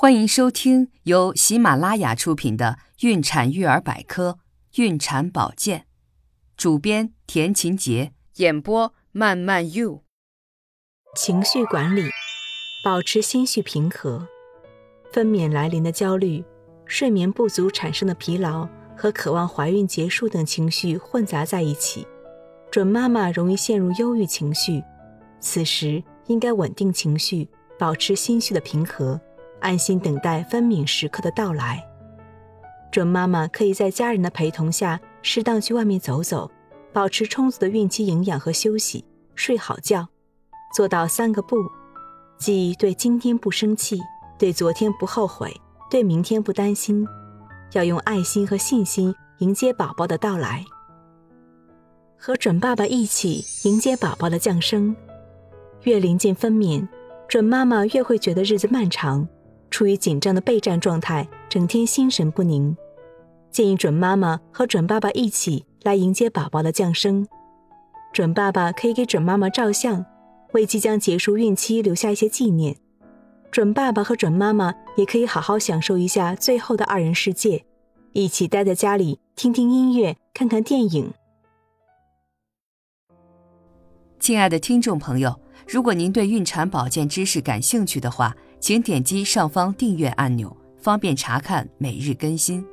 欢迎收听由喜马拉雅出品的《孕产育儿百科·孕产保健》，主编田勤杰，演播慢慢 you。情绪管理，保持心绪平和。分娩来临的焦虑、睡眠不足产生的疲劳和渴望怀孕结束等情绪混杂在一起，准妈妈容易陷入忧郁情绪。此时应该稳定情绪，保持心绪的平和。安心等待分娩时刻的到来。准妈妈可以在家人的陪同下，适当去外面走走，保持充足的孕期营养和休息，睡好觉，做到三个不，即对今天不生气，对昨天不后悔，对明天不担心。要用爱心和信心迎接宝宝的到来，和准爸爸一起迎接宝宝的降生。越临近分娩，准妈妈越会觉得日子漫长。处于紧张的备战状态，整天心神不宁。建议准妈妈和准爸爸一起来迎接宝宝的降生。准爸爸可以给准妈妈照相，为即将结束孕期留下一些纪念。准爸爸和准妈妈也可以好好享受一下最后的二人世界，一起待在家里听听音乐，看看电影。亲爱的听众朋友，如果您对孕产保健知识感兴趣的话，请点击上方订阅按钮，方便查看每日更新。